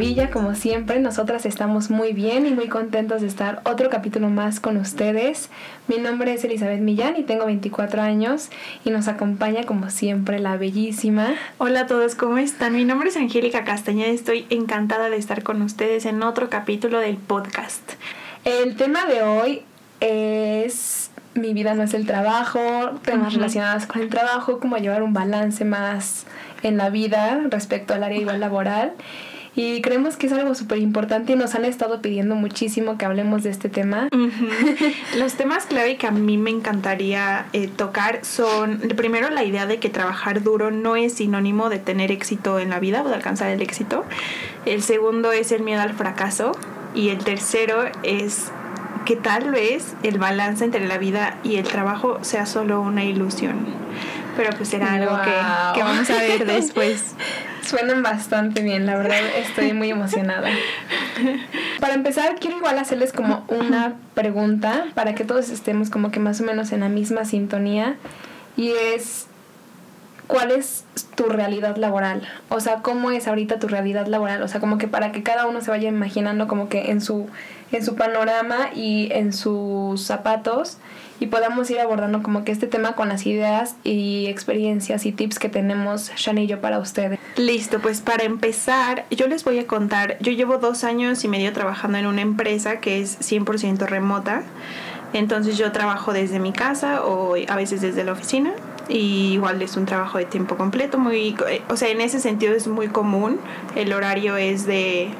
maravilla, como siempre. Nosotras estamos muy bien y muy contentos de estar otro capítulo más con ustedes. Mi nombre es Elizabeth Millán y tengo 24 años y nos acompaña como siempre la bellísima. Hola a todos, ¿cómo están? Mi nombre es Angélica Castañeda y estoy encantada de estar con ustedes en otro capítulo del podcast. El tema de hoy es mi vida no es el trabajo, temas relacionados con el trabajo, cómo llevar un balance más en la vida respecto al área igual laboral. Y creemos que es algo súper importante y nos han estado pidiendo muchísimo que hablemos de este tema. Los temas clave que a mí me encantaría eh, tocar son, primero, la idea de que trabajar duro no es sinónimo de tener éxito en la vida o de alcanzar el éxito. El segundo es el miedo al fracaso. Y el tercero es que tal vez el balance entre la vida y el trabajo sea solo una ilusión. Pero pues será algo que, que vamos a ver después. Suenan bastante bien, la verdad estoy muy emocionada. Para empezar, quiero igual hacerles como una pregunta para que todos estemos como que más o menos en la misma sintonía y es ¿cuál es tu realidad laboral? O sea, ¿cómo es ahorita tu realidad laboral? O sea, como que para que cada uno se vaya imaginando como que en su en su panorama y en sus zapatos y podamos ir abordando como que este tema con las ideas y experiencias y tips que tenemos Shan y yo para ustedes. Listo, pues para empezar, yo les voy a contar, yo llevo dos años y medio trabajando en una empresa que es 100% remota, entonces yo trabajo desde mi casa o a veces desde la oficina y igual es un trabajo de tiempo completo, muy, o sea, en ese sentido es muy común, el horario es de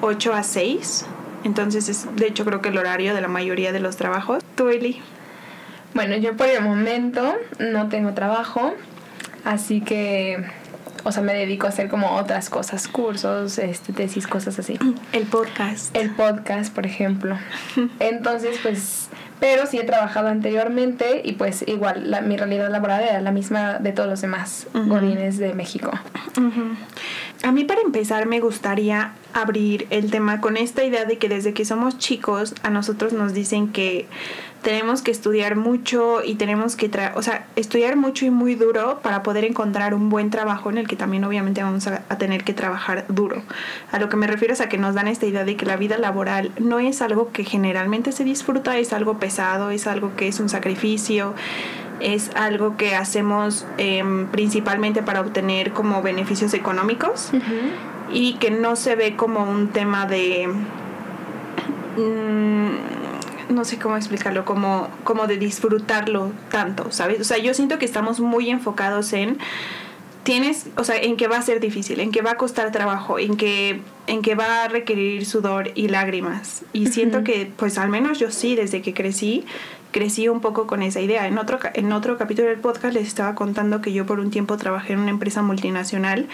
8 a 6. Entonces es, de hecho, creo que el horario de la mayoría de los trabajos. ¿Tú, Eli? Bueno, yo por el momento no tengo trabajo, así que, o sea, me dedico a hacer como otras cosas, cursos, este, tesis, cosas así. El podcast. El podcast, por ejemplo. Entonces, pues, pero sí he trabajado anteriormente y pues igual la, mi realidad laboral era la misma de todos los demás uh de México. A mí para empezar me gustaría abrir el tema con esta idea de que desde que somos chicos a nosotros nos dicen que tenemos que estudiar mucho y tenemos que, o sea, estudiar mucho y muy duro para poder encontrar un buen trabajo en el que también obviamente vamos a, a, tener que trabajar duro. A lo que me refiero es a que nos dan esta idea de que la vida laboral no es algo que generalmente se disfruta, es algo pesado, es algo que es un sacrificio, es algo que hacemos eh, principalmente para obtener como beneficios económicos y que no se ve como un tema de... Mm, no sé cómo explicarlo, como, como de disfrutarlo tanto, ¿sabes? O sea, yo siento que estamos muy enfocados en tienes, o sea, en que va a ser difícil, en que va a costar trabajo, en que, en que va a requerir sudor y lágrimas. Y siento que, pues al menos yo sí, desde que crecí, crecí un poco con esa idea. En otro, en otro capítulo del podcast les estaba contando que yo por un tiempo trabajé en una empresa multinacional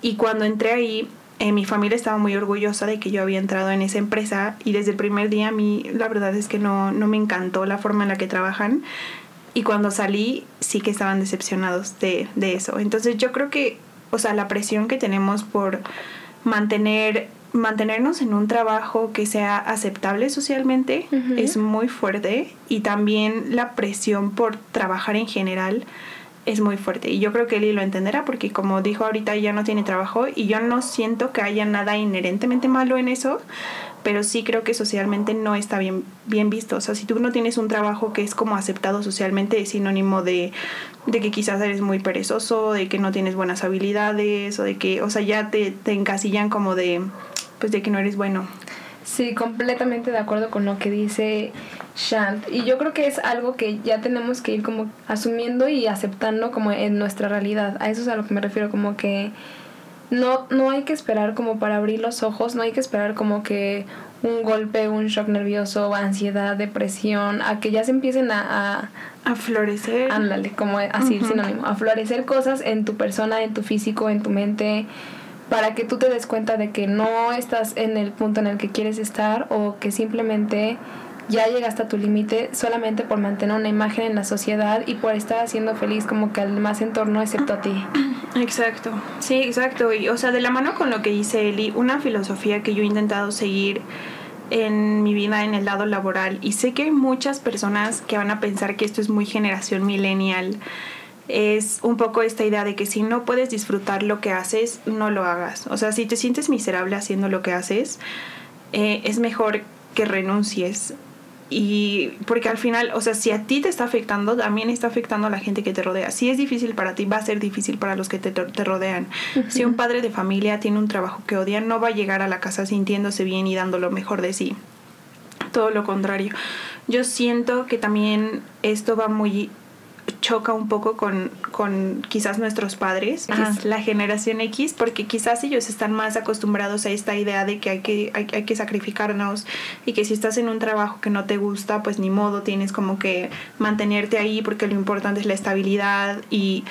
y cuando entré ahí eh, mi familia estaba muy orgullosa de que yo había entrado en esa empresa y desde el primer día a mí la verdad es que no, no me encantó la forma en la que trabajan. Y cuando salí sí que estaban decepcionados de, de eso. Entonces yo creo que, o sea, la presión que tenemos por mantener mantenernos en un trabajo que sea aceptable socialmente es muy fuerte. Y también la presión por trabajar en general es muy fuerte y yo creo que Eli lo entenderá porque como dijo ahorita ya no tiene trabajo y yo no siento que haya nada inherentemente malo en eso pero sí creo que socialmente no está bien, bien visto. O sea, si tú no tienes un trabajo que es como aceptado socialmente, es sinónimo de, de que quizás eres muy perezoso, de que no tienes buenas habilidades, o de que, o sea, ya te, te encasillan como de, pues de que no eres bueno. Sí, completamente de acuerdo con lo que dice Shant. Y yo creo que es algo que ya tenemos que ir como asumiendo y aceptando como en nuestra realidad. A eso es a lo que me refiero, como que no, no hay que esperar como para abrir los ojos, no hay que esperar como que un golpe, un shock nervioso, ansiedad, depresión, a que ya se empiecen a... A, florecer. Ándale, como así, sinónimo. A florecer cosas en tu persona, en tu físico, en tu mente, para que tú te des cuenta de que no estás en el punto en el que quieres estar o que simplemente ya llegaste a tu límite solamente por mantener una imagen en la sociedad y por estar haciendo feliz como que al más entorno excepto a ti. Exacto, sí, exacto. Y o sea, de la mano con lo que dice Eli, una filosofía que yo he intentado seguir en mi vida en el lado laboral y sé que hay muchas personas que van a pensar que esto es muy generación millennial es un poco esta idea de que si no puedes disfrutar lo que haces, no lo hagas. O sea, si te sientes miserable haciendo lo que haces, eh, es mejor que renuncies. Y porque al final, o sea, si a ti te está afectando, también está afectando a la gente que te rodea. Si es difícil para ti, va a ser difícil para los que te, te rodean. Si un padre de familia tiene un trabajo que odia, no va a llegar a la casa sintiéndose bien y dando lo mejor de sí. Todo lo contrario. Yo siento que también esto va muy choca un poco con, con quizás nuestros padres, que es la generación X, porque quizás ellos están más acostumbrados a esta idea de que hay que, hay, hay que sacrificarnos y que si estás en un trabajo que no te gusta, pues ni modo, tienes como que mantenerte ahí porque lo importante es la estabilidad y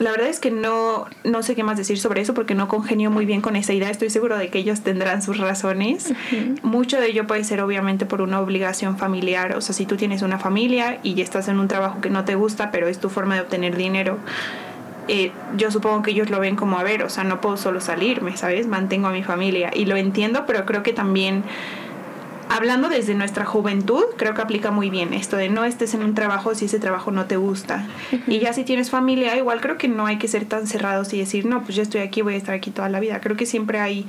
la verdad es que no, no sé qué más decir sobre eso porque no congenio muy bien con esa idea. Estoy seguro de que ellos tendrán sus razones. Mucho de ello puede ser obviamente por una obligación familiar. O sea, si tú tienes una familia y estás en un trabajo que no te gusta, pero es tu forma de obtener dinero, eh, yo supongo que ellos lo ven como, a ver, o sea, no puedo solo salirme, ¿sabes? Mantengo a mi familia. Y lo entiendo, pero creo que también hablando desde nuestra juventud, creo que aplica muy bien esto de no estés en un trabajo si ese trabajo no te gusta. Y ya si tienes familia, igual creo que no hay que ser tan cerrados y decir, no, pues yo estoy aquí, voy a estar aquí toda la vida. Creo que siempre hay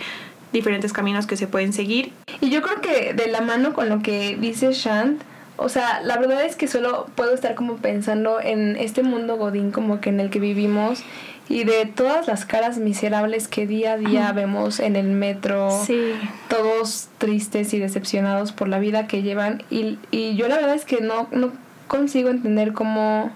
diferentes caminos que se pueden seguir. Y yo creo que de la mano con lo que dice Shant, o sea, la verdad es que solo puedo estar como pensando en este mundo godín como que en el que vivimos y de todas las caras miserables que día a día vemos en el metro, todos tristes y decepcionados por la vida que llevan y, y yo la verdad es que no, no consigo entender cómo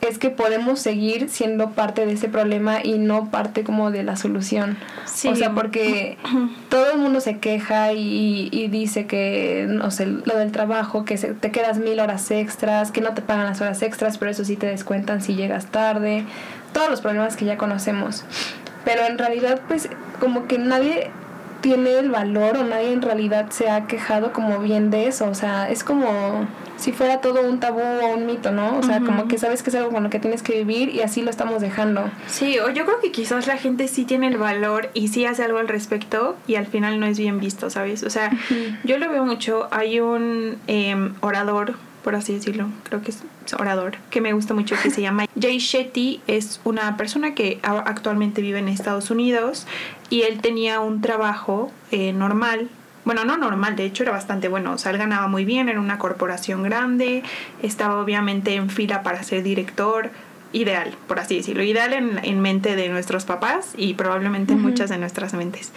es que podemos seguir siendo parte de ese problema y no parte como de la solución. O sea, porque todo el mundo se queja y, y, dice que, no sé, lo del trabajo, que se, te quedas mil horas extras, que no te pagan las horas extras, pero eso sí te descuentan si llegas tarde, todos los problemas que ya conocemos. Pero en realidad, pues, como que nadie tiene el valor o nadie en realidad se ha quejado como bien de eso. O sea, es como si fuera todo un tabú o un mito, ¿no? O sea, como que sabes que es algo con lo que tienes que vivir y así lo estamos dejando. Sí, o yo creo que quizás la gente sí tiene el valor y sí hace algo al respecto y al final no es bien visto, ¿sabes? O sea, yo lo veo mucho. Hay un em, orador por así decirlo, creo que es orador, que me gusta mucho, que se llama Jay Shetty, es una persona que actualmente vive en Estados Unidos y él tenía un trabajo eh, normal, bueno, no normal, de hecho era bastante bueno, o sea, él ganaba muy bien, era una corporación grande, estaba obviamente en fila para ser director, ideal, por así decirlo, ideal en, en mente de nuestros papás y probablemente en muchas de nuestras mentes.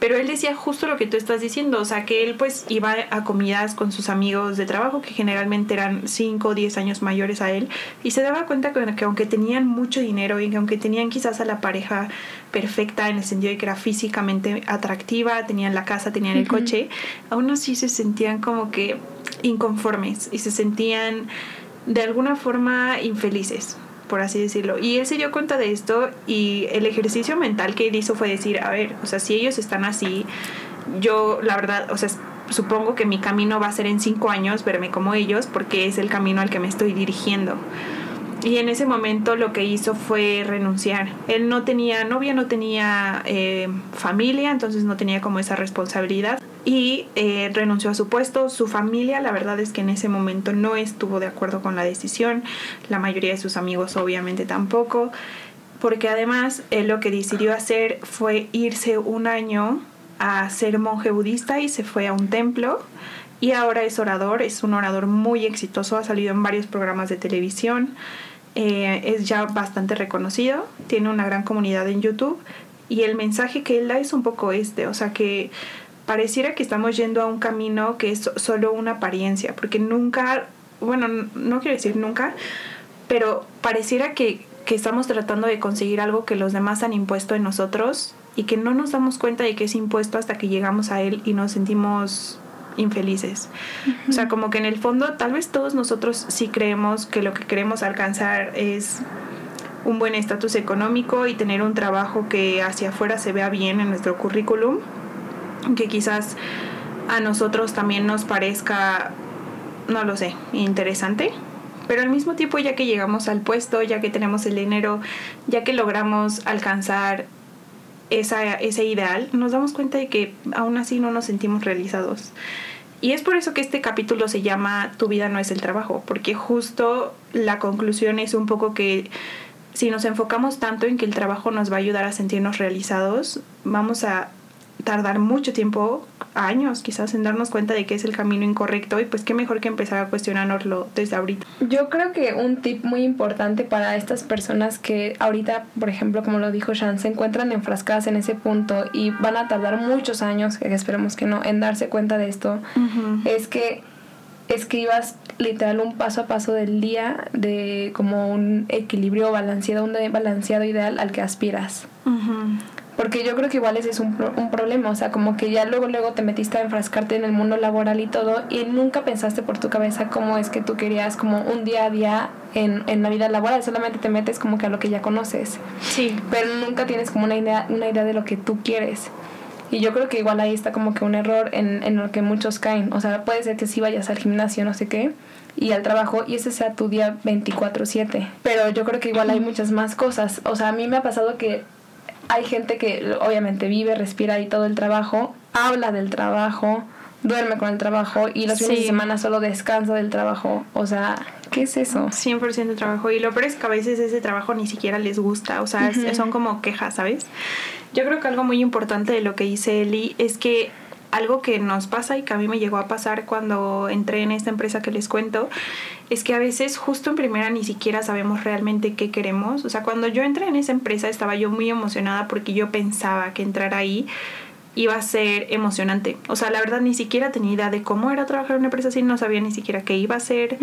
Pero él decía justo lo que tú estás diciendo, o sea, que él pues iba a comidas con sus amigos de trabajo, que generalmente eran 5 o 10 años mayores a él, y se daba cuenta que, aunque tenían mucho dinero y que aunque tenían quizás a la pareja perfecta en el sentido de que era físicamente atractiva, tenían la casa, tenían el coche, aún así se sentían como que inconformes y se sentían de alguna forma infelices por así decirlo. Y él se dio cuenta de esto y el ejercicio mental que él hizo fue decir, a ver, o sea, si ellos están así, yo la verdad, o sea, supongo que mi camino va a ser en cinco años verme como ellos porque es el camino al que me estoy dirigiendo. Y en ese momento lo que hizo fue renunciar. Él no tenía novia, no tenía eh, familia, entonces no tenía como esa responsabilidad. Y eh, renunció a su puesto. Su familia, la verdad es que en ese momento no estuvo de acuerdo con la decisión. La mayoría de sus amigos obviamente tampoco. Porque además él lo que decidió hacer fue irse un año a ser monje budista y se fue a un templo y ahora es orador, es un orador muy exitoso, ha salido en varios programas de televisión eh, es ya bastante reconocido, tiene una gran comunidad en YouTube y el mensaje que él da es un poco este, o sea que pareciera que estamos yendo a un camino que es solo una apariencia, porque nunca, bueno, no quiero decir nunca, pero pareciera que, que estamos tratando de conseguir algo que los demás han impuesto en nosotros y que no nos damos cuenta de que es impuesto hasta que llegamos a él y nos sentimos infelices. O sea, como que en el fondo tal vez todos nosotros sí creemos que lo que queremos alcanzar es un buen estatus económico y tener un trabajo que hacia afuera se vea bien en nuestro currículum, que quizás a nosotros también nos parezca, no lo sé, interesante. Pero al mismo tiempo, ya que llegamos al puesto, ya que tenemos el dinero, ya que logramos alcanzar esa, ese ideal, nos damos cuenta de que aún así no nos sentimos realizados. Y es por eso que este capítulo se llama Tu vida no es el trabajo, porque justo la conclusión es un poco que si nos enfocamos tanto en que el trabajo nos va a ayudar a sentirnos realizados, vamos a tardar mucho tiempo, años quizás, en darnos cuenta de que es el camino incorrecto y pues qué mejor que empezar a cuestionárnoslo desde ahorita. Yo creo que un tip muy importante para estas personas que ahorita, por ejemplo, como lo dijo Shan, se encuentran enfrascadas en ese punto y van a tardar muchos años, que esperemos que no, en darse cuenta de esto, es que escribas literal un paso a paso del día de como un equilibrio balanceado, un balanceado ideal al que aspiras. Porque yo creo que igual ese es un, un problema, o sea, como que ya luego luego te metiste a enfrascarte en el mundo laboral y todo y nunca pensaste por tu cabeza cómo es que tú querías como un día a día en, en la vida laboral, solamente te metes como que a lo que ya conoces. Sí. Pero nunca tienes como una idea, una idea de lo que tú quieres. Y yo creo que igual ahí está como que un error en, en lo que muchos caen. O sea, puede ser que sí vayas al gimnasio, no sé qué, y al trabajo y ese sea tu día 24/7. Pero yo creo que igual hay muchas más cosas. O sea, a mí me ha pasado que hay gente que obviamente vive, respira y todo el trabajo, habla del trabajo, duerme con el trabajo y los fines de semana solo descansa del trabajo. O sea, ¿qué es eso? 100% de trabajo. Y lo peor es que a veces ese trabajo ni siquiera les gusta. O sea, son como quejas, ¿sabes? Yo creo que algo muy importante de lo que dice Eli es que algo que nos pasa y que a mí me llegó a pasar cuando entré en esta empresa que les cuento, es que a veces justo en primera ni siquiera sabemos realmente qué queremos. O sea, cuando yo entré en esa empresa estaba yo muy emocionada porque yo pensaba que entrar ahí iba a ser emocionante. O sea, la verdad ni siquiera tenía idea de cómo era trabajar en una empresa así, no sabía ni siquiera qué iba a ser.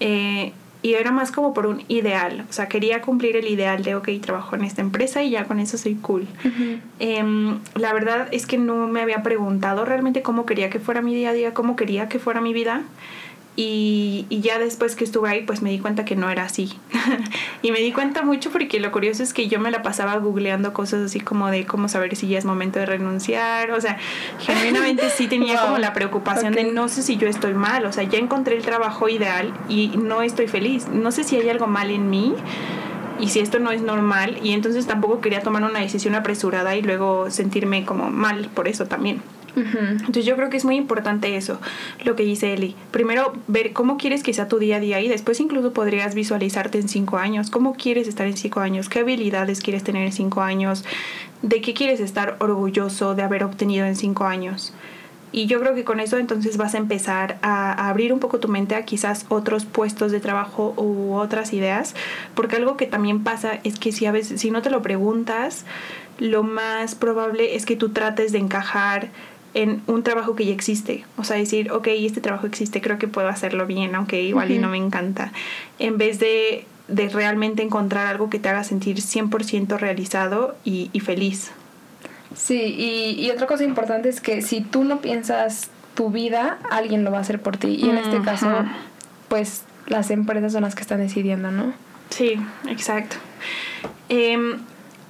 eh, y era más como por un ideal. O sea, quería cumplir el ideal de, ok, trabajo en esta empresa y ya con eso soy cool. eh, la verdad es que no me había preguntado realmente cómo quería que fuera mi día a día, cómo quería que fuera mi vida. Y, y, ya después que estuve ahí, pues me di cuenta que no era así. y me di cuenta mucho porque lo curioso es que yo me la pasaba googleando cosas así como de cómo saber si ya es momento de renunciar. O sea, genuinamente sí tenía wow. como la preocupación okay. de no sé si yo estoy mal. O sea, ya encontré el trabajo ideal y no estoy feliz. No sé si hay algo mal en mí y si esto no es normal. Y entonces tampoco quería tomar una decisión apresurada y luego sentirme como mal por eso también. Entonces yo creo que es muy importante eso, lo que dice Eli. Primero, ver cómo quieres que sea tu día a día y después incluso podrías visualizarte en cinco años. ¿Cómo quieres estar en cinco años? ¿Qué habilidades quieres tener en cinco años? ¿De qué quieres estar orgulloso de haber obtenido en cinco años? Y yo creo que con eso entonces vas a empezar a, a, abrir un poco tu mente a quizás otros puestos de trabajo u otras ideas, porque algo que también pasa es que si a veces si no te lo preguntas, lo más probable es que tú trates de encajar en un trabajo que ya existe. O sea, decir, ok, este trabajo existe, creo que puedo hacerlo bien, aunque igual uh -huh. y no me encanta. En vez de, de, realmente encontrar algo que te haga sentir 100% realizado y, y, feliz. Sí, y, y, otra cosa importante es que si tú no piensas tu vida, alguien lo va a hacer por ti. Y en uh -huh. este caso, pues las empresas son las que están decidiendo, ¿no? Sí, exacto. Eh,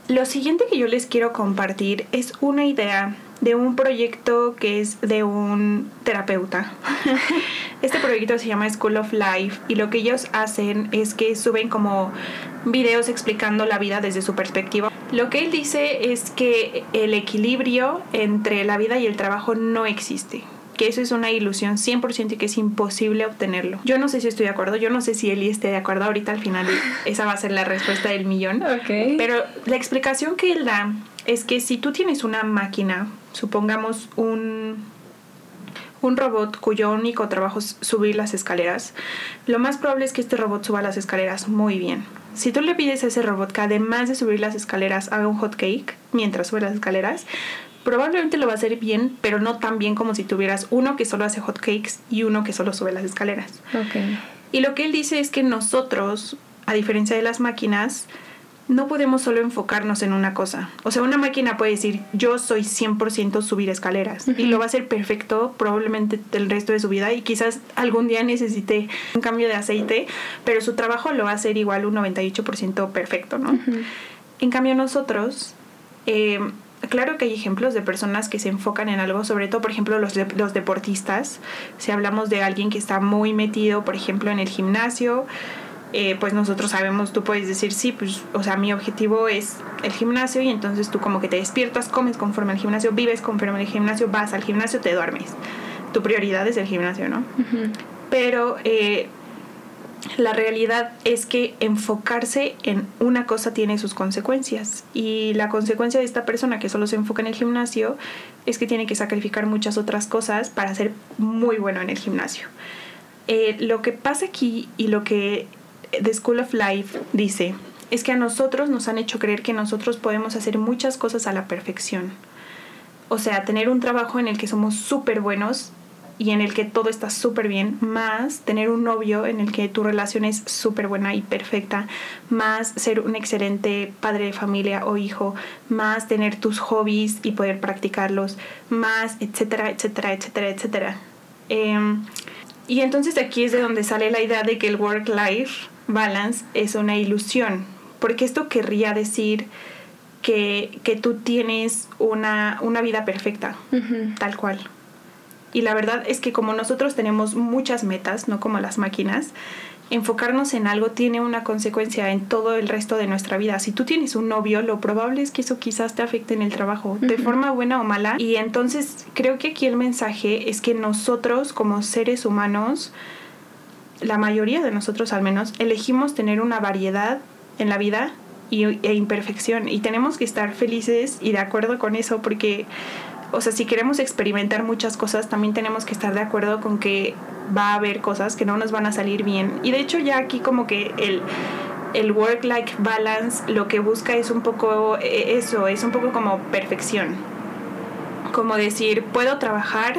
lo siguiente que yo les quiero compartir es una idea de un proyecto que es de un terapeuta. Este proyecto se llama School of Life y lo que ellos hacen es que suben como videos explicando la vida desde su perspectiva. Lo que él dice es que el equilibrio entre la vida y el trabajo no existe que eso es una ilusión 100% y que es imposible obtenerlo. Yo no sé si estoy de acuerdo, yo no sé si Eli esté de acuerdo, ahorita al final esa va a ser la respuesta del millón. Okay. Pero la explicación que él da es que si tú tienes una máquina, supongamos un, un robot cuyo único trabajo es subir las escaleras, lo más probable es que este robot suba las escaleras muy bien. Si tú le pides a ese robot que además de subir las escaleras haga un hot cake mientras sube las escaleras, probablemente lo va a hacer bien, pero no tan bien como si tuvieras uno que solo hace hot cakes y uno que solo sube las escaleras. Okay. Y lo que él dice es que nosotros, a diferencia de las máquinas, no podemos solo enfocarnos en una cosa. O sea, una máquina puede decir, yo soy 100% subir escaleras. Uh -huh. Y lo va a hacer perfecto probablemente el resto de su vida. Y quizás algún día necesite un cambio de aceite, pero su trabajo lo va a hacer igual un 98% perfecto, ¿no? Uh -huh. En cambio nosotros... Eh, claro que hay ejemplos de personas que se enfocan en algo, sobre todo, por ejemplo, los, de, los deportistas. Si hablamos de alguien que está muy metido, por ejemplo, en el gimnasio, eh, pues nosotros sabemos, tú puedes decir, sí, pues, o sea, mi objetivo es el gimnasio y entonces tú como que te despiertas, comes conforme al gimnasio, vives conforme al gimnasio, vas al gimnasio, te duermes. tu prioridad es el gimnasio, ¿no? Pero eh, la realidad es que enfocarse en una cosa tiene sus consecuencias y la consecuencia de esta persona que solo se enfoca en el gimnasio es que tiene que sacrificar muchas otras cosas para ser muy bueno en el gimnasio. Eh, lo que pasa aquí y lo que The School of Life dice es que a nosotros nos han hecho creer que nosotros podemos hacer muchas cosas a la perfección. O sea, tener un trabajo en el que somos súper buenos y en el que todo está súper bien, más tener un novio en el que tu relación es súper buena y perfecta, más ser un excelente padre de familia o hijo, más tener tus hobbies y poder practicarlos, más, etcétera, etcétera, etcétera, etcétera. Em, y entonces aquí es de donde sale la idea de que el work-life balance es una ilusión, porque esto querría decir que, tú tienes una, vida perfecta, tal cual. Y la verdad es que como nosotros tenemos muchas metas, no como las máquinas, enfocarnos en algo tiene una consecuencia en todo el resto de nuestra vida. Si tú tienes un novio, lo probable es que eso quizás te afecte en el trabajo, de forma buena o mala. Y entonces creo que aquí el mensaje es que nosotros como seres humanos, la mayoría de nosotros al menos, elegimos tener una variedad en la vida y, e imperfección. Y tenemos que estar felices y de acuerdo con eso porque, o sea, si queremos experimentar muchas cosas, también tenemos que estar de acuerdo con que va a haber cosas que no nos van a salir bien. Y de hecho ya aquí como que el el work-life balance lo que busca es un poco e, eso, es un poco como perfección. Como decir, puedo trabajar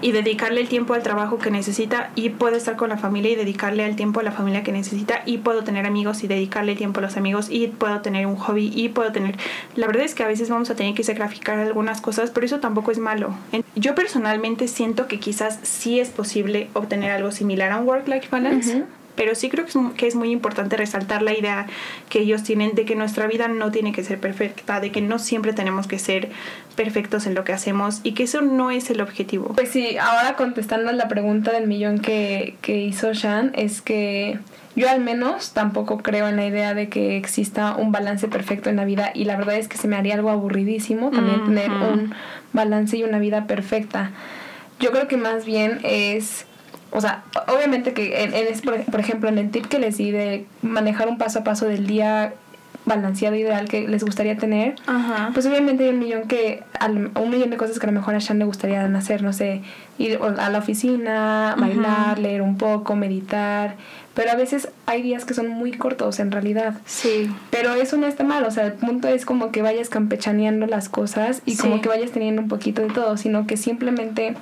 y dedicarle el tiempo al trabajo que necesita y puedo estar con la familia y dedicarle el tiempo a la familia que necesita y puedo tener amigos y dedicarle el tiempo a los amigos y puedo tener un hobby y puedo tener la verdad es que a veces vamos a tener que sacrificar algunas cosas pero eso tampoco es malo. Yo personalmente siento que quizás sí es posible obtener algo similar a un work life balance pero sí creo que es, muy importante resaltar la idea que ellos tienen de que nuestra vida no tiene que ser perfecta, de que no siempre tenemos que ser perfectos en lo que hacemos y que eso no es el objetivo. Pues sí, ahora contestando la pregunta del millón que, que hizo Shan, es que yo al menos tampoco creo en la idea de que exista un balance perfecto en la vida y la verdad es que se me haría algo aburridísimo también tener un balance y una vida perfecta. Yo creo que más bien es o sea, obviamente que en, en, por ejemplo en el tip que les di de manejar un paso a paso del día balanceado ideal que les gustaría tener, pues obviamente hay un millón que un millón de cosas que a lo mejor a Shan le gustaría hacer, no sé, ir a la oficina, bailar, leer un poco, meditar, pero a veces hay días que son muy cortos en realidad. Sí. Pero eso no está mal, o sea, el punto es como que vayas campechaneando las cosas y como que vayas teniendo un poquito de todo, sino que simplemente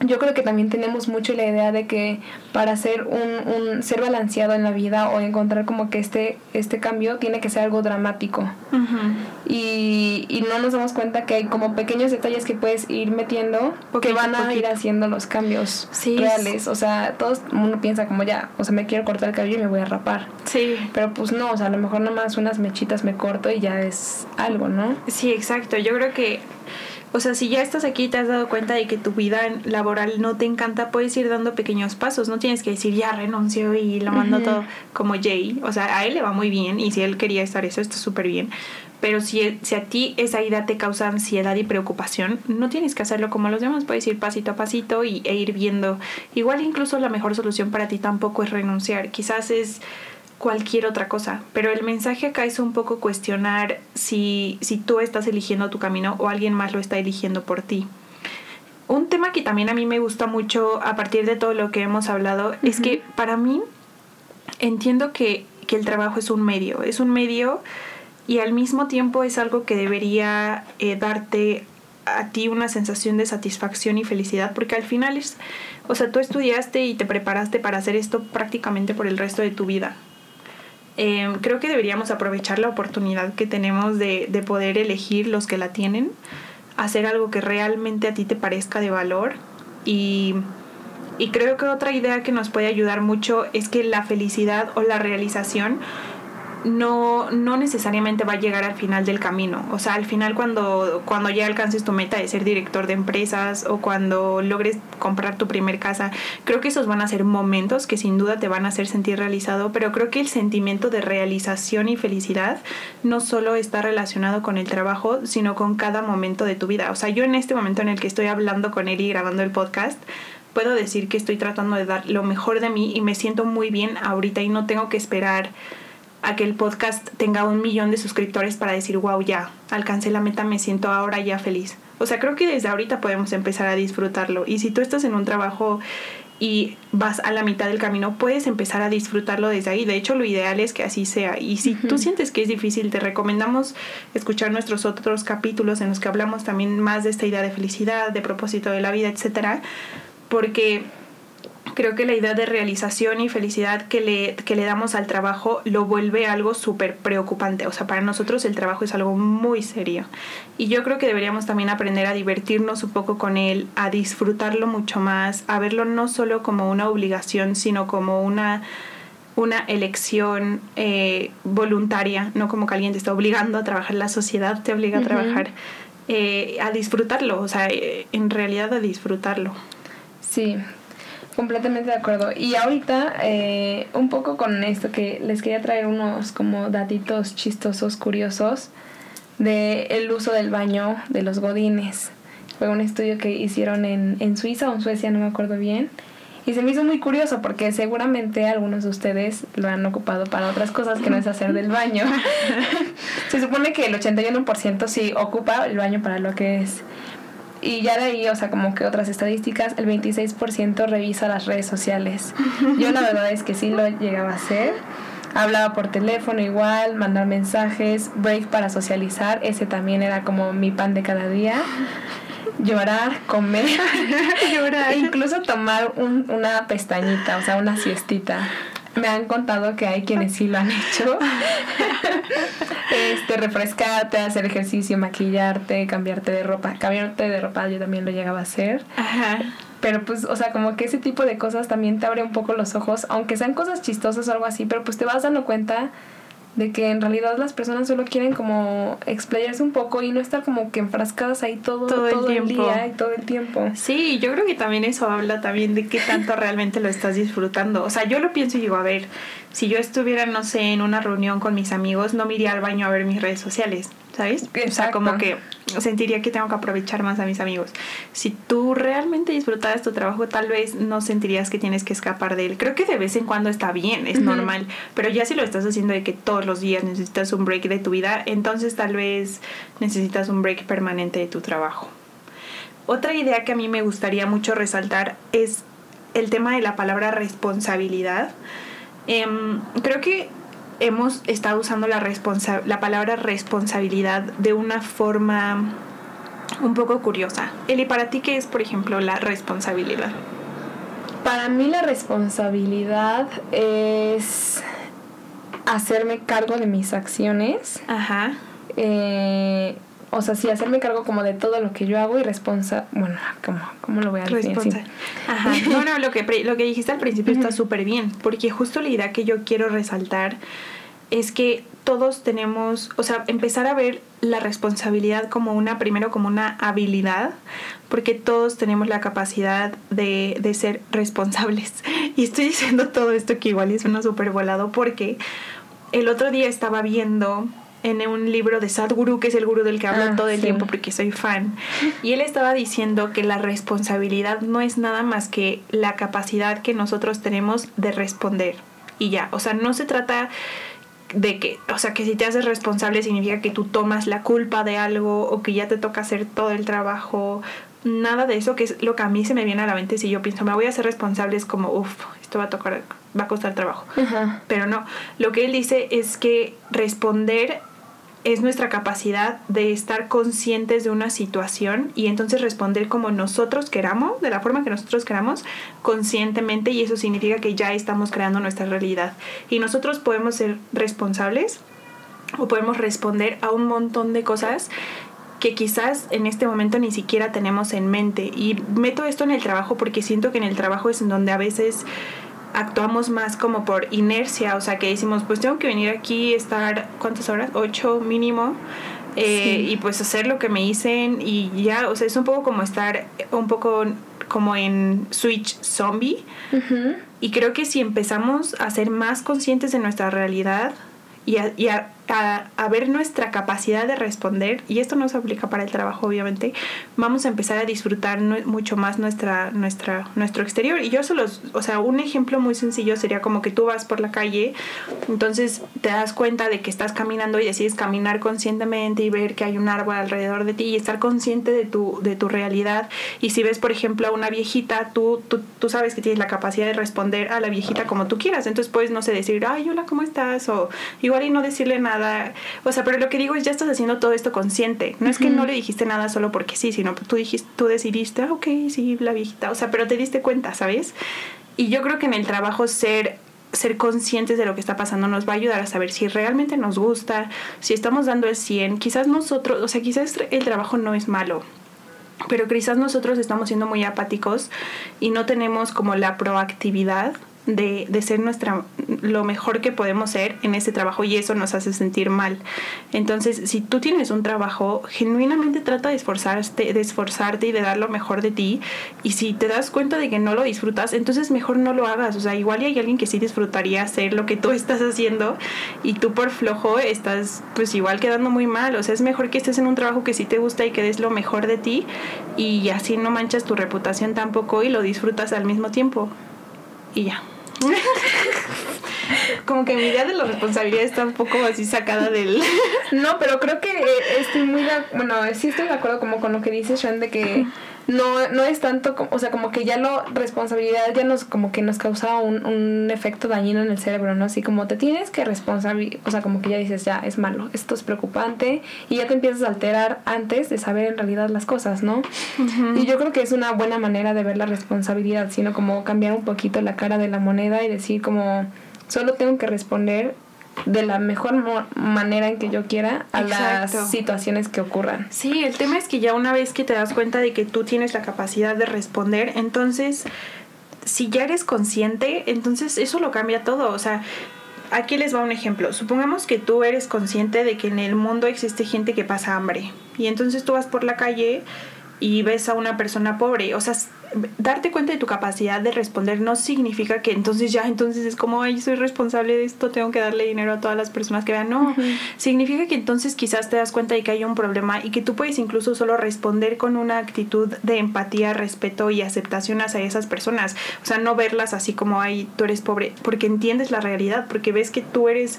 yo creo que también tenemos mucho la idea de que para ser un, un ser balanceado en la vida o encontrar como que este este cambio tiene que ser algo dramático. Y, y, no nos damos cuenta que hay como pequeños detalles que puedes ir metiendo que van a ir haciendo los cambios reales. O sea todo el mundo piensa como ya o sea me quiero cortar el cabello y me voy a rapar. Sí. Pero pues no o sea a lo mejor nomás unas mechitas me corto y ya es algo no sí exacto. Yo creo que o sea, si ya estás aquí y te has dado cuenta de que tu vida laboral no te encanta, puedes ir dando pequeños pasos. No tienes que decir, ya renuncio y lo mando todo como Jay. O sea, a él le va muy bien y si él quería estar eso, está súper bien. Pero si, si a ti esa idea te causa ansiedad y preocupación, no tienes que hacerlo como los demás. Puedes ir pasito a pasito y, e ir viendo. Igual incluso la mejor solución para ti tampoco es renunciar. Quizás es cualquier otra cosa. Pero el mensaje acá es un poco cuestionar si, si tú estás eligiendo tu camino o alguien más lo está eligiendo por ti. Un tema que también a mí me gusta mucho a partir de todo lo que hemos hablado es que para mí entiendo que, el trabajo es un medio, es un medio y al mismo tiempo es algo que debería eh, darte a ti una sensación de satisfacción y felicidad porque al final es, o sea, tú estudiaste y te preparaste para hacer esto prácticamente por el resto de tu vida. Em, creo que deberíamos aprovechar la oportunidad que tenemos de, de poder elegir los que la tienen, hacer algo que realmente a ti te parezca de valor y, y creo que otra idea que nos puede ayudar mucho es que la felicidad o la realización no, no necesariamente va a llegar al final del camino. O sea, al final cuando, cuando ya alcances tu meta de ser director de empresas o cuando logres comprar tu primer casa, creo que esos van a ser momentos que sin duda te van a hacer sentir realizado, pero creo que el sentimiento de realización y felicidad no solo está relacionado con el trabajo, sino con cada momento de tu vida. O sea, yo en este momento en el que estoy hablando con él y grabando el podcast, puedo decir que estoy tratando de dar lo mejor de mí y me siento muy bien ahorita y no tengo que esperar a que el podcast tenga un millón de suscriptores para decir, wow, ya, alcancé la meta, me siento ahora ya feliz. O sea, creo que desde ahorita podemos empezar a disfrutarlo. Y si tú estás en un trabajo y vas a la mitad del camino, puedes empezar a disfrutarlo desde ahí. De hecho, lo ideal es que así sea. Y si tú sientes que es difícil, te recomendamos escuchar nuestros otros capítulos en los que hablamos también más de esta idea de felicidad, de propósito de la vida, etcétera, porque creo que la idea de realización y felicidad que le, que le damos al trabajo lo vuelve algo súper preocupante. O sea, para nosotros el trabajo es algo muy serio. Y yo creo que deberíamos también aprender a divertirnos un poco con él, a disfrutarlo mucho más, a verlo no solo como una obligación, sino como una una elección eh, voluntaria, no como que alguien te está obligando a trabajar, la sociedad te obliga a trabajar, eh, a disfrutarlo, o sea, eh, en realidad a disfrutarlo. Sí, Completamente de acuerdo. Y ahorita, eh, un poco con esto que les quería traer unos como datitos chistosos, curiosos, de el uso del baño de los godines. Fue un estudio que hicieron en, en Suiza o en Suecia, no me acuerdo bien. Y se me hizo muy curioso porque seguramente algunos de ustedes lo han ocupado para otras cosas que no es hacer del baño. se supone que el 81% sí ocupa el baño para lo que es. Y ya de ahí, o sea, como que otras estadísticas, el 26% revisa las redes sociales. Yo la verdad es que sí lo llegaba a hacer. Hablaba por teléfono igual, mandar mensajes, break para socializar, ese también era como mi pan de cada día. Llorar, comer, llorar. E incluso tomar un, una pestañita, o sea, una siestita me han contado que hay quienes sí lo han hecho. este, refrescarte, hacer ejercicio, maquillarte, cambiarte de ropa. Cambiarte de ropa yo también lo llegaba a hacer. Ajá. Pero pues, o sea, como que ese tipo de cosas también te abre un poco los ojos, aunque sean cosas chistosas o algo así, pero pues te vas dando cuenta de que en realidad las personas solo quieren como explayarse un poco y no estar como que enfrascadas ahí todo, todo, el, día y todo el tiempo. Sí, yo creo que también eso habla también de qué tanto realmente lo estás disfrutando. O sea, yo lo pienso y digo, a ver, si yo estuviera, no sé, en una reunión con mis amigos, no me iría al baño a ver mis redes sociales. ¿sabes? O sea, como que sentiría que tengo que aprovechar más a mis amigos. Si tú realmente disfrutaras tu trabajo, tal vez no sentirías que tienes que escapar de él. Creo que de vez en cuando está bien, es normal, pero ya si lo estás haciendo de que todos los días necesitas un break de tu vida, entonces tal vez necesitas un break permanente de tu trabajo. Otra idea que a mí me gustaría mucho resaltar es el tema de la palabra responsabilidad. Em, creo que hemos estado usando la, la palabra responsabilidad de una forma un poco curiosa. Eli, ¿para ti qué es, por ejemplo, la responsabilidad? Para mí la responsabilidad es hacerme cargo de mis acciones. Ajá. Eh, o sea, sí, hacerme cargo como de todo lo que yo hago y responsa... Bueno, ¿cómo, cómo lo voy a decir? Ajá. No, no, lo que, lo que dijiste al principio está súper bien, porque justo la idea que yo quiero resaltar es que todos tenemos, o sea, empezar a ver la responsabilidad como una, primero como una habilidad, porque todos tenemos la capacidad de, de ser responsables. Y estoy diciendo todo esto que igual es uno súper volado, porque el otro día estaba viendo en un libro de Sadhguru, que es el gurú del que hablo ah, todo el tiempo porque soy fan. Y él estaba diciendo que la responsabilidad no es nada más que la capacidad que nosotros tenemos de responder. Y ya, o sea, no se trata de que, o sea, que si te haces responsable significa que tú tomas la culpa de algo o que ya te toca hacer todo el trabajo. Nada de eso, que es lo que a mí se me viene a la mente si yo pienso, me voy a hacer responsable, es como, uff, esto va a tocar, va a costar trabajo. Pero no, lo que él dice es que responder es nuestra capacidad de estar conscientes de una situación y entonces responder como nosotros queramos, de la forma que nosotros queramos, conscientemente y eso significa que ya estamos creando nuestra realidad. Y nosotros podemos ser responsables o podemos responder a un montón de cosas que quizás en este momento ni siquiera tenemos en mente. Y meto esto en el trabajo porque siento que en el trabajo es en donde a veces actuamos más como por inercia, o sea, que decimos, pues tengo que venir aquí, estar, ¿cuántas horas? Ocho mínimo. Eh, y pues hacer lo que me dicen y ya, o sea, es un poco como estar un poco como en Switch Zombie. Y creo que si empezamos a ser más conscientes de nuestra realidad y y a a, ver nuestra capacidad de responder, y esto no se aplica para el trabajo obviamente, vamos a empezar a disfrutar mucho más nuestra, nuestra, nuestro exterior. Y yo solo, o sea, un ejemplo muy sencillo sería como que tú vas por la calle, entonces te das cuenta de que estás caminando y decides caminar conscientemente y ver que hay un árbol alrededor de ti y estar consciente de tu, de tu realidad. Y si ves, por ejemplo, a una viejita, tú, tú, tú sabes que tienes la capacidad de responder a la viejita como tú quieras. Entonces puedes, no sé, decir, ay, hola, ¿cómo estás? O igual y no decirle nada o sea, pero lo que digo es, ya estás haciendo todo esto consciente. No es que no le dijiste nada solo porque sí, sino tú dijiste, tú decidiste, ah, ok, sí, la viejita. O sea, pero te diste cuenta, ¿sabes? Y yo creo que en el trabajo ser ser conscientes de lo que está pasando nos va a ayudar a saber si realmente nos gusta, si estamos dando el 100, quizás nosotros, o sea, quizás el trabajo no es malo, pero quizás nosotros estamos siendo muy apáticos y no tenemos como la proactividad de, ser nuestra lo mejor que podemos ser en ese trabajo y eso nos hace sentir mal. Entonces, si tú tienes un trabajo, genuinamente trata de esforzarte, de esforzarte y de dar lo mejor de ti. Y si te das cuenta de que no lo disfrutas, entonces mejor no lo hagas. O sea, igual hay alguien que sí disfrutaría hacer lo que tú estás haciendo y tú por flojo estás pues igual quedando muy mal. O sea, es mejor que estés en un trabajo que sí te gusta y que des lo mejor de ti y así no manchas tu reputación tampoco y lo disfrutas al mismo tiempo. Y ya. Como que mi idea de la responsabilidad está un poco así sacada del... no, pero creo que eh, estoy muy... De, bueno, sí estoy de acuerdo como con lo que dice Sean de que no, no es tanto, como, o sea, como que ya la responsabilidad ya nos, como que nos causa un, un efecto dañino en el cerebro, ¿no? Así como te tienes que responsabilizar, o sea, como que ya dices, ya, es malo, esto es preocupante, y ya te empiezas a alterar antes de saber en realidad las cosas, ¿no? Y yo creo que es una buena manera de ver la responsabilidad, sino como cambiar un poquito la cara de la moneda y decir como, solo tengo que responder de la mejor manera en que yo quiera a las situaciones que ocurran. Sí, el tema es que ya una vez que te das cuenta de que tú tienes la capacidad de responder, entonces, si ya eres consciente, entonces eso lo cambia todo. O sea, aquí les va un ejemplo. Supongamos que tú eres consciente de que en el mundo existe gente que pasa hambre. Y entonces tú vas por la calle y ves a una persona pobre. O sea, darte cuenta de tu capacidad de responder no significa que entonces ya entonces es como, ay, soy responsable de esto, tengo que darle dinero a todas las personas que vean. No, significa que entonces quizás te das cuenta de que hay un problema y que tú puedes incluso solo responder con una actitud de empatía, respeto y aceptación hacia esas personas. O sea, no verlas así como, ay, tú eres pobre, porque entiendes la realidad, porque ves que tú eres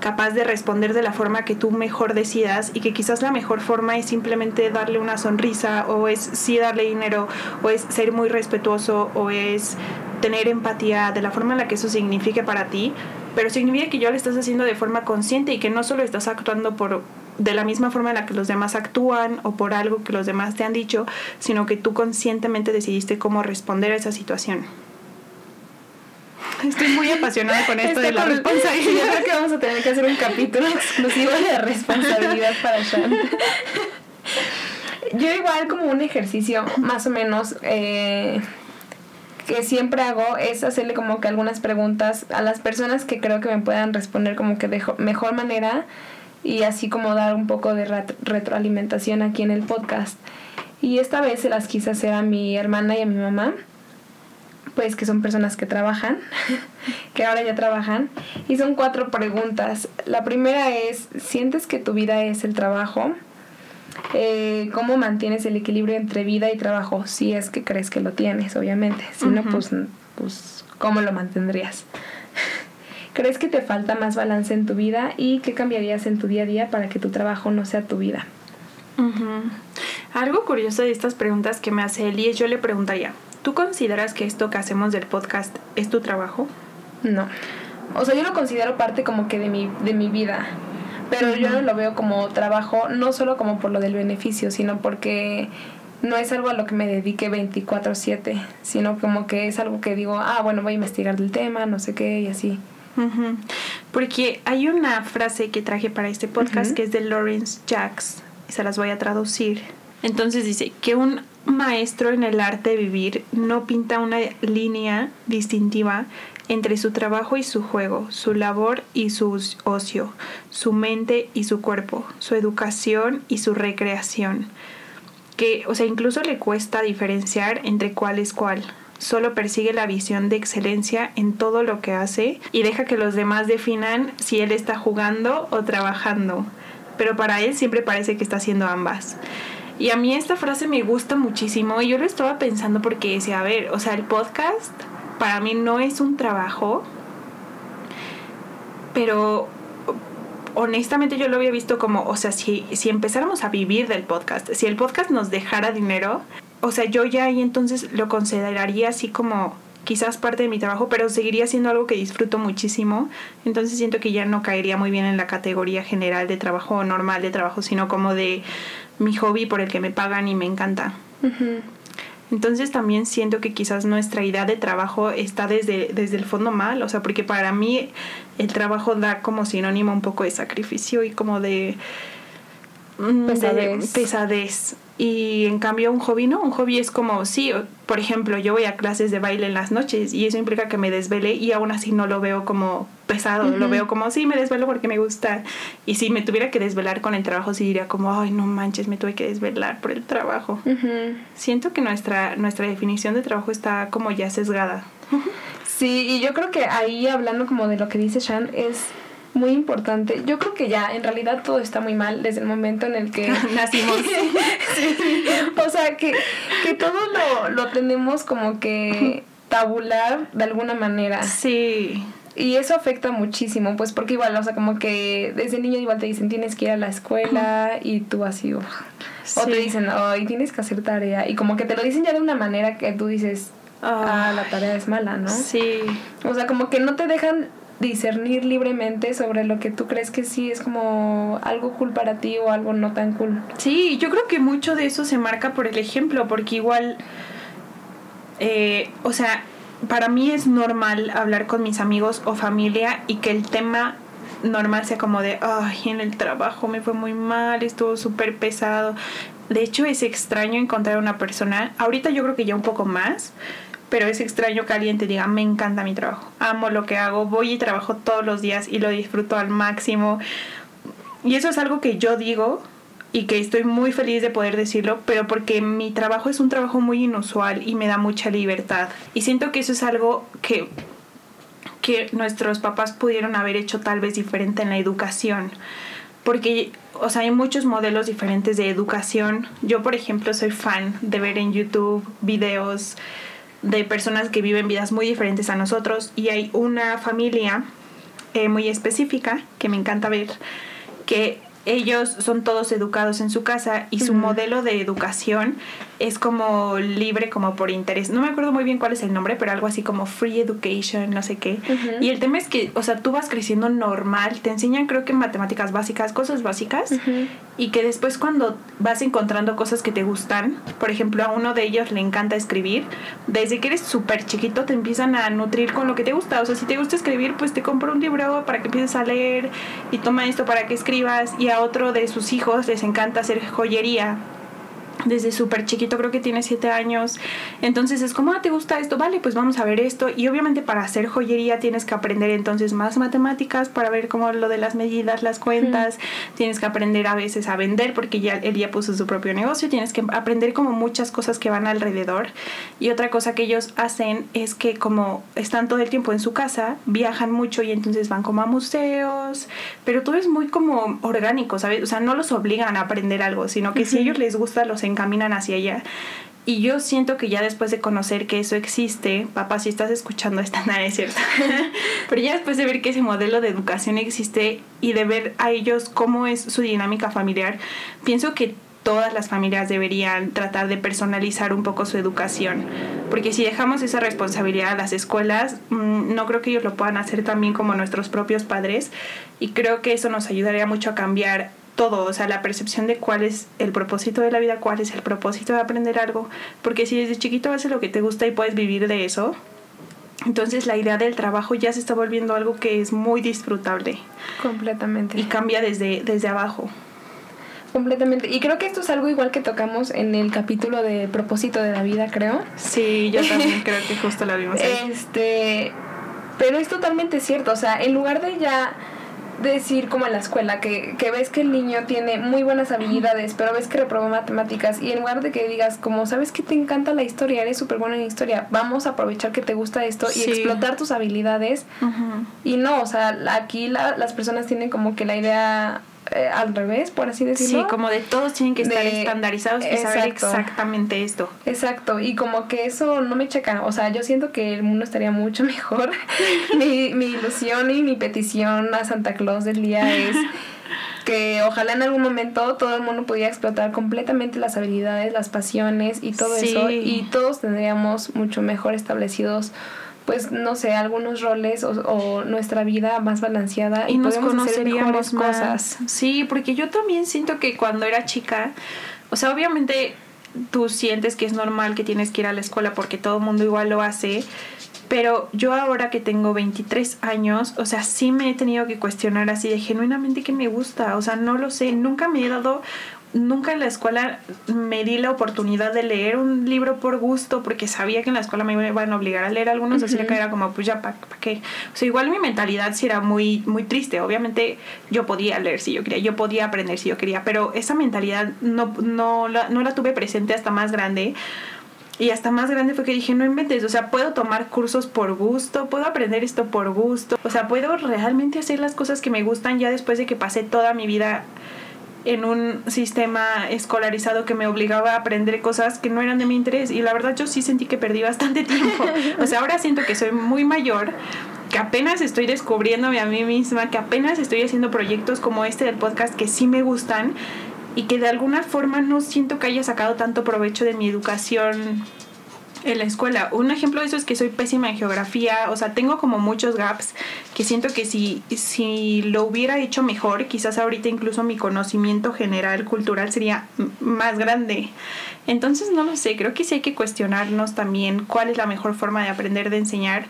capaz de responder de la forma que tú mejor decidas y que quizás la mejor forma es simplemente darle una sonrisa o es sí darle dinero o es ser muy respetuoso o es tener empatía de la forma en la que eso signifique para ti, pero significa que yo lo estás haciendo de forma consciente y que no solo estás actuando por de la misma forma en la que los demás actúan o por algo que los demás te han dicho, sino que tú conscientemente decidiste cómo responder a esa situación. Estoy muy apasionada con esto de la responsabilidad. Yo creo que vamos a tener que hacer un capítulo exclusivo de responsabilidad para Shan. Yo igual como un ejercicio más o menos eh, que siempre hago es hacerle como que algunas preguntas a las personas que creo que me puedan responder como que de mejor manera y así como dar un poco de retroalimentación aquí en el podcast. Y esta vez se las quise hacer a mi hermana y a mi mamá pues que son personas que trabajan, que ahora ya trabajan, y son cuatro preguntas. La primera es, ¿sientes que tu vida es el trabajo? Eh, ¿Cómo mantienes el equilibrio entre vida y trabajo? Si es que crees que lo tienes, obviamente. Si no, pues, pues, ¿cómo lo mantendrías? ¿Crees que te falta más balance en tu vida y qué cambiarías en tu día a día para que tu trabajo no sea tu vida? Algo curioso de estas preguntas que me hace Eli es yo le preguntaría, ¿Tú consideras que esto que hacemos del podcast es tu trabajo? No. O sea, yo lo considero parte como que de mi, de mi vida. Pero yo lo veo como trabajo, no solo como por lo del beneficio, sino porque no es algo a lo que me dedique 24/7, sino como que es algo que digo, ah, bueno, voy a investigar del tema, no sé qué, y así. Porque hay una frase que traje para este podcast que es de Lawrence Jacks, y se las voy a traducir Entonces dice que un maestro en el arte de vivir no pinta una línea distintiva entre su trabajo y su juego, su labor y su ocio, su mente y su cuerpo, su educación y su recreación. Que, o sea, incluso le cuesta diferenciar entre cuál es cuál. Solo persigue la visión de excelencia en todo lo que hace y deja que los demás definan si él está jugando o trabajando. Pero para él siempre parece que está haciendo ambas. Y a mí esta frase me gusta muchísimo y yo lo estaba pensando porque decía, a ver, o sea, el podcast para mí no es un trabajo, pero honestamente yo lo había visto como, o sea, si, si empezáramos a vivir del podcast, si el podcast nos dejara dinero, o sea, yo ya ahí entonces lo consideraría así como quizás parte de mi trabajo, pero seguiría siendo algo que disfruto muchísimo. Entonces siento que ya no caería muy bien en la categoría general de trabajo normal de trabajo, sino como de mi hobby por el que me pagan y me encanta. Entonces también siento que quizás nuestra idea de trabajo está desde, desde el fondo mal, o sea, porque para mí el trabajo da como sinónimo un poco de sacrificio y como de... Mm, pesadez. pesadez. Y en cambio un hobby no, un hobby es como, sí, por ejemplo, yo voy a clases de baile en las noches y eso implica que me desvele y aún así no lo veo como pesado, lo veo como, sí, me desvelo porque me gusta. Y si me tuviera que desvelar con el trabajo, sí diría como, ay, no manches, me tuve que desvelar por el trabajo. Siento que nuestra, nuestra definición de trabajo está como ya sesgada. Sí, y yo creo que ahí hablando como de lo que dice Shan, es muy importante. Yo creo que ya en realidad todo está muy mal desde el momento en el que nacimos. O sea, que, que todo lo, lo tenemos como que tabular de alguna manera. Sí. Y eso afecta muchísimo, pues porque igual, o sea, como que desde niño igual te dicen tienes que ir a la escuela y tú así, o te dicen, ay, tienes que hacer tarea. Y como que te lo dicen ya de una manera que tú dices, ah, la tarea es mala, ¿no? Sí. O sea, como que no te dejan discernir libremente sobre lo que tú crees que sí es como algo cool para ti o algo no tan cool. Sí, yo creo que mucho de eso se marca por el ejemplo, porque igual, eh, o sea, para mí es normal hablar con mis amigos o familia y que el tema normal sea como de, ay, en el trabajo me fue muy mal, estuvo súper pesado. De hecho, es extraño encontrar una persona, ahorita yo creo que ya un poco más, pero es extraño que alguien diga, me encanta mi trabajo, amo lo que hago, voy y trabajo todos los días y lo disfruto al máximo. Y eso es algo que yo digo y que estoy muy feliz de poder decirlo, pero porque mi trabajo es un trabajo muy inusual y me da mucha libertad. Y siento que eso es algo que, que nuestros papás pudieron haber hecho tal vez diferente en la educación. Porque, o sea, hay muchos modelos diferentes de educación. Yo, por ejemplo, soy fan de ver en YouTube videos de personas que viven vidas muy diferentes a nosotros y hay una familia eh, muy específica que me encanta ver que ellos son todos educados en su casa y su modelo de educación es como libre como por interés. No me acuerdo muy bien cuál es el nombre, pero algo así como free education, no sé qué. Y el tema es que, o sea, tú vas creciendo normal, te enseñan creo que matemáticas básicas, cosas básicas, y que después cuando vas encontrando cosas que te gustan, por ejemplo, a uno de ellos le encanta escribir, desde que eres súper chiquito te empiezan a nutrir con lo que te gusta. O sea, si te gusta escribir, pues te compro un libro para que empieces a leer y toma esto para que escribas. Y a otro de sus hijos les encanta hacer joyería desde súper chiquito, creo que tiene siete años. Entonces es como, ah, ¿te gusta esto? Vale, pues vamos a ver esto. Y obviamente para hacer joyería tienes que aprender entonces más matemáticas para ver cómo lo de las medidas, las cuentas. Tienes que aprender a veces a vender porque ya él ya puso su propio negocio. Tienes que aprender como muchas cosas que van alrededor. Y otra cosa que ellos hacen es que como están todo el tiempo en su casa, viajan mucho y entonces van como a museos. Pero todo es muy como orgánico, ¿sabes? O sea, no los obligan a aprender algo, sino que si a ellos les gusta, los encaminan hacia allá. Y yo siento que ya después de conocer que eso existe, papá, si estás escuchando esta, nada es cierto, pero ya después de ver que ese modelo de educación existe y de ver a ellos cómo es su dinámica familiar, pienso que todas las familias deberían tratar de personalizar un poco su educación, porque si dejamos esa responsabilidad a las escuelas, mm, no creo que ellos lo puedan hacer también como nuestros propios padres, y creo que eso nos ayudaría mucho a cambiar todo, o sea, la percepción de cuál es el propósito de la vida, cuál es el propósito de aprender algo, porque si desde chiquito haces lo que te gusta y puedes vivir de eso, entonces la idea del trabajo ya se está volviendo algo que es muy disfrutable. Completamente. Y cambia desde, desde abajo. Completamente. Y creo que esto es algo igual que tocamos en el capítulo de propósito de la vida, creo. Sí, yo también creo que justo lo vimos ahí. Este, pero es totalmente cierto, o sea, en lugar de ya decir como en la escuela, que, que ves que el niño tiene muy buenas habilidades, pero ves que reprobó matemáticas, y en lugar de que digas como, sabes que te encanta la historia, eres súper buena en historia, vamos a aprovechar que te gusta esto y explotar tus habilidades. Y no, o sea, aquí la- las personas tienen como que la idea eh, al revés, por así decirlo. Sí, como de todos tienen que estar De- estandarizados y saber exactamente esto. Exacto, y como que eso no me checa, o sea, yo siento que el mundo estaría mucho mejor. mi, mi ilusión y mi petición a Santa Claus del día es que ojalá en algún momento todo el mundo pudiera explotar completamente las habilidades, las pasiones y todo Sí. eso, y todos tendríamos mucho mejor establecidos pues no sé, algunos roles o, o nuestra vida más balanceada y nos hacer conoceríamos más. Sí, porque yo también siento que cuando era chica, o sea, obviamente tú sientes que es normal que tienes que ir a la escuela porque todo el mundo igual lo hace, pero yo ahora que tengo 23 años, o sea, sí me he tenido que cuestionar así de genuinamente que me gusta, o sea, no lo sé, nunca me he dado nunca en la escuela me di la oportunidad de leer un libro por gusto porque sabía que en la escuela me iban a obligar a leer algunos, así que era como, pues ya, ¿para qué? O sea, igual mi mentalidad sí era muy, muy triste. Obviamente yo podía leer si yo quería, yo podía aprender si yo quería, pero esa mentalidad no, no, la, no la tuve presente hasta más grande. Y hasta más grande fue que dije, no inventes, o sea, puedo tomar cursos por gusto, puedo aprender esto por gusto, o sea, puedo realmente hacer las cosas que me gustan ya después de que pasé toda mi vida en un sistema escolarizado que me obligaba a aprender cosas que no eran de mi interés y la verdad yo sí sentí que perdí bastante tiempo. O sea, ahora siento que soy muy mayor, que apenas estoy descubriéndome a mí misma, que apenas estoy haciendo proyectos como este del podcast que sí me gustan y que de alguna forma no siento que haya sacado tanto provecho de mi educación en la escuela. Un ejemplo de eso es que soy pésima en geografía, o sea, tengo como muchos gaps que siento que si, si lo hubiera hecho mejor, quizás ahorita incluso mi conocimiento general, cultural sería más grande. Entonces, no lo sé, creo que sí hay que cuestionarnos también cuál es la mejor forma de aprender, de enseñar.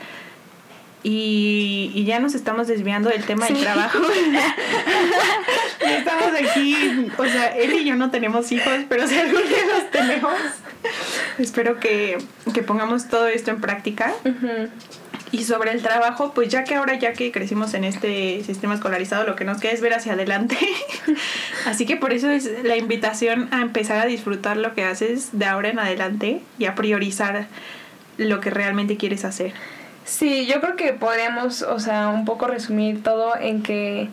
Y, y ya nos estamos desviando del tema del trabajo. estamos aquí, o sea, él y yo no tenemos hijos, pero si algún día los tenemos, espero que, que pongamos todo esto en práctica. Y sobre el trabajo, pues ya que ahora ya que crecimos en este sistema escolarizado, lo que nos queda es ver hacia adelante. Así que por eso es la invitación a empezar a disfrutar lo que haces de ahora en adelante y a priorizar lo que realmente quieres hacer. Sí, yo creo que podríamos, o sea, un poco resumir todo en que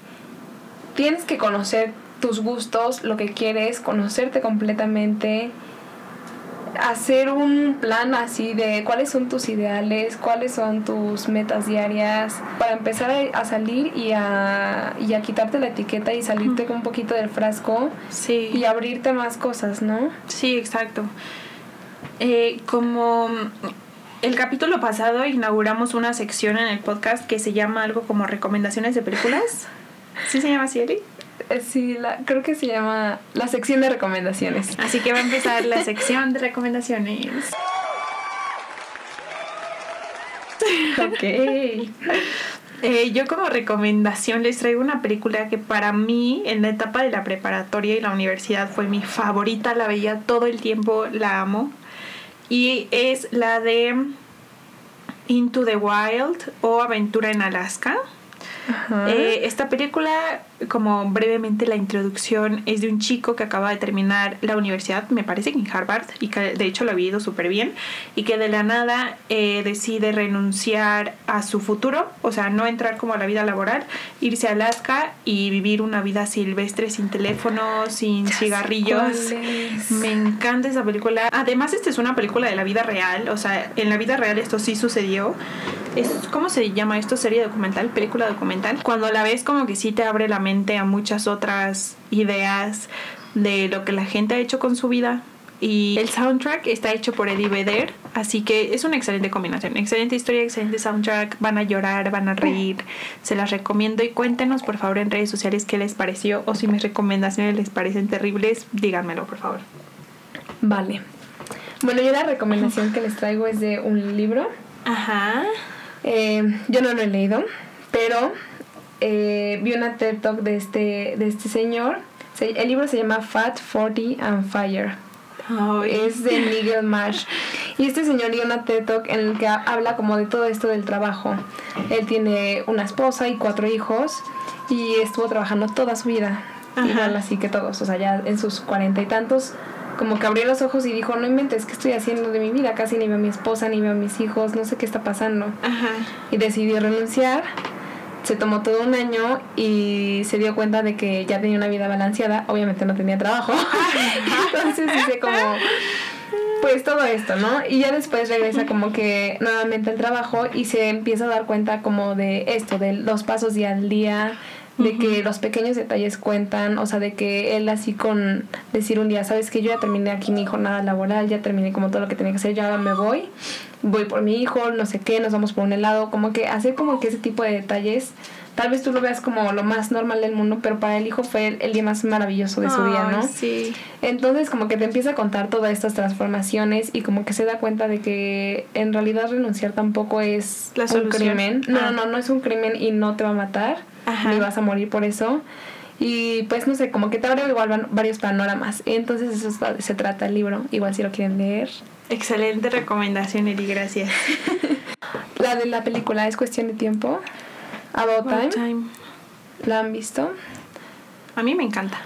tienes que conocer tus gustos, lo que quieres, conocerte completamente, hacer un plan así de cuáles son tus ideales, cuáles son tus metas diarias, para empezar a, salir y a, y a quitarte la etiqueta y salirte con un poquito del frasco Sí. y abrirte más cosas, ¿no? Sí, exacto. Eh, como el capítulo pasado inauguramos una sección en el podcast que se llama algo como recomendaciones de películas. ¿Sí se llama así, Eli? Eh, Sí, la, creo que se llama la sección de recomendaciones. Así que va a empezar la sección de recomendaciones. Ok. Eh, yo como recomendación les traigo una película que para mí en la etapa de la preparatoria y la universidad fue mi favorita, la veía todo el tiempo, la amo. Y es la de Into the Wild o Aventura en Alaska. Eh, esta película, como brevemente la introducción, es de un chico que acaba de terminar la universidad, me parece que en Harvard, y que de hecho lo ha ido súper bien, y que de la nada eh, decide renunciar a su futuro, o sea, no entrar como a la vida laboral, irse a Alaska y vivir una vida silvestre sin teléfono, sin Ya cigarrillos. Me encanta esa película. Además, esta es una película de la vida real. O sea, en la vida real esto sí sucedió. Es, ¿Cómo se llama esto? ¿Serie documental? ¿Película documental? Cuando la ves como que sí te abre la mente a muchas otras ideas de lo que la gente ha hecho con su vida. Y el soundtrack está hecho por Eddie Vedder, así que es una excelente combinación. Excelente historia, excelente soundtrack. Van a llorar, van a reír. Se las recomiendo y cuéntenos por favor en redes sociales qué les pareció o si mis recomendaciones les parecen terribles, díganmelo por favor. Vale. Bueno, yo la recomendación que les traigo es de un libro. Ajá. Eh, yo no lo he leído, pero eh, vi una TED Talk de este, de este señor el libro se llama Fat, Forty and Fire. Es de Miguel Marsh. Y este señor dio una TED Talk en el que habla como de todo esto del trabajo. Él tiene una esposa y cuatro hijos y estuvo trabajando toda su vida. Igual así que todos, o sea, ya en sus cuarenta y tantos, como que abrió los ojos y dijo, no inventes, ¿qué estoy haciendo de mi vida? Casi ni veo a mi esposa, ni veo a mis hijos, no sé qué está pasando. Y decidió renunciar se tomó todo un año y se dio cuenta de que ya tenía una vida balanceada, obviamente no tenía trabajo, entonces dice como, pues todo esto, ¿no? Y ya después regresa como que nuevamente al trabajo y se empieza a dar cuenta como de esto, de los pasos día al día, de que los pequeños detalles cuentan, o sea, de que él así con decir un día, sabes que yo ya terminé aquí mi jornada laboral, ya terminé como todo lo que tenía que hacer, ya me voy, voy por mi hijo, no sé qué, nos vamos por un helado, como que hace como que ese tipo de detalles, tal vez tú lo veas como lo más normal del mundo, pero para el hijo fue el, día más maravilloso de su día, ¿no? Sí. Entonces como que te empieza a contar todas estas transformaciones y como que se da cuenta de que en realidad renunciar tampoco es un crimen. No, no, no, no es un crimen y no te va a matar ni vas a morir por eso. Y pues no sé, como que te abre igual varios panoramas. Entonces eso se trata el libro, igual si lo quieren leer. Excelente recomendación, Eri, gracias. la de la película es cuestión de tiempo. About, time. ¿La han visto? A mí me encanta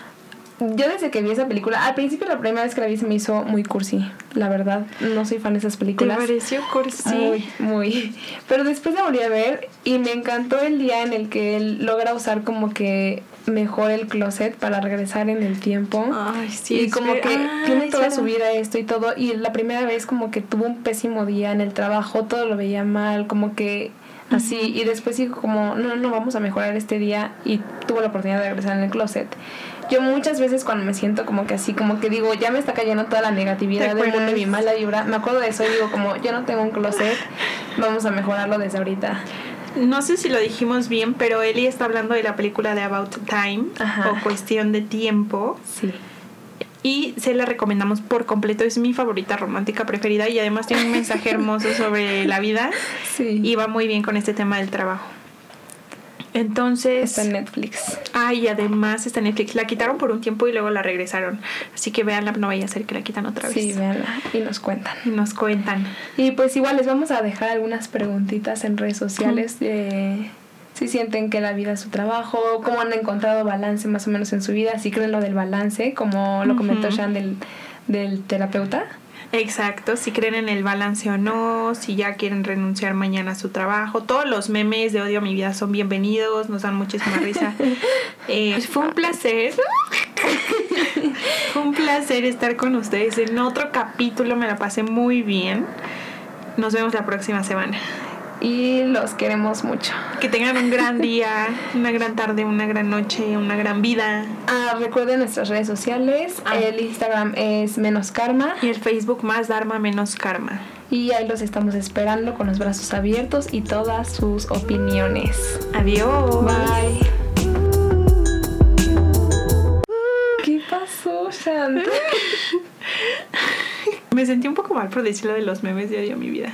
yo desde que vi esa película, al principio la primera vez que la vi se me hizo muy cursi, la verdad. No soy fan de esas películas. ¿Te pareció cursi? Muy, muy. Pero después la volví a ver y me encantó el día en el que él logra usar como que mejor el closet para regresar en el tiempo. Ay, sí. Y como que tiene toda su vida esto y todo. Y la primera vez como que tuvo un pésimo día en el trabajo, todo lo veía mal, como que así. Y después dijo como, no, no, vamos a mejorar este día. Y tuvo la oportunidad de regresar en el closet yo muchas veces cuando me siento como que así, como que digo, ya me está cayendo toda la negatividad del mundo y mi mala vibra, me acuerdo de eso y digo como, yo no tengo un closet, vamos a mejorarlo desde ahorita. No sé si lo dijimos bien, pero Eli está hablando de la película de About Time o Cuestión de Tiempo. Sí. Y se la recomendamos por completo. Es mi favorita romántica preferida y además tiene un mensaje hermoso sobre la vida. Sí. Y va muy bien con este tema del trabajo. Entonces. Está en Netflix. Ah, y además está en Netflix. La quitaron por un tiempo y luego la regresaron. Así que véanla, no vaya a ser que la quitan otra vez. Sí, véanla. Y nos cuentan. Y nos cuentan. Y pues igual les vamos a dejar algunas preguntitas en redes sociales de si sienten que la vida es su trabajo, cómo han encontrado balance más o menos en su vida, si creen lo del balance, como lo comentó Sean del, del terapeuta. Exacto, si creen en el balance o no, si ya quieren renunciar mañana a su trabajo. Todos los memes de odio a mi vida son bienvenidos, nos dan muchísima risa. Eh, fue un placer. fue un placer estar con ustedes en otro capítulo, me la pasé muy bien. Nos vemos la próxima semana y los queremos mucho. Que tengan un gran día, una gran tarde, una gran noche, una gran vida. Ah, recuerden nuestras redes sociales. Ah. El Instagram es menos karma. Y el Facebook más Dharma menos karma. Y ahí los estamos esperando con los brazos abiertos y todas sus opiniones. Adiós. Bye. ¿Qué pasó, Shant? Me sentí un poco mal por decir lo de los memes de odio a mi vida.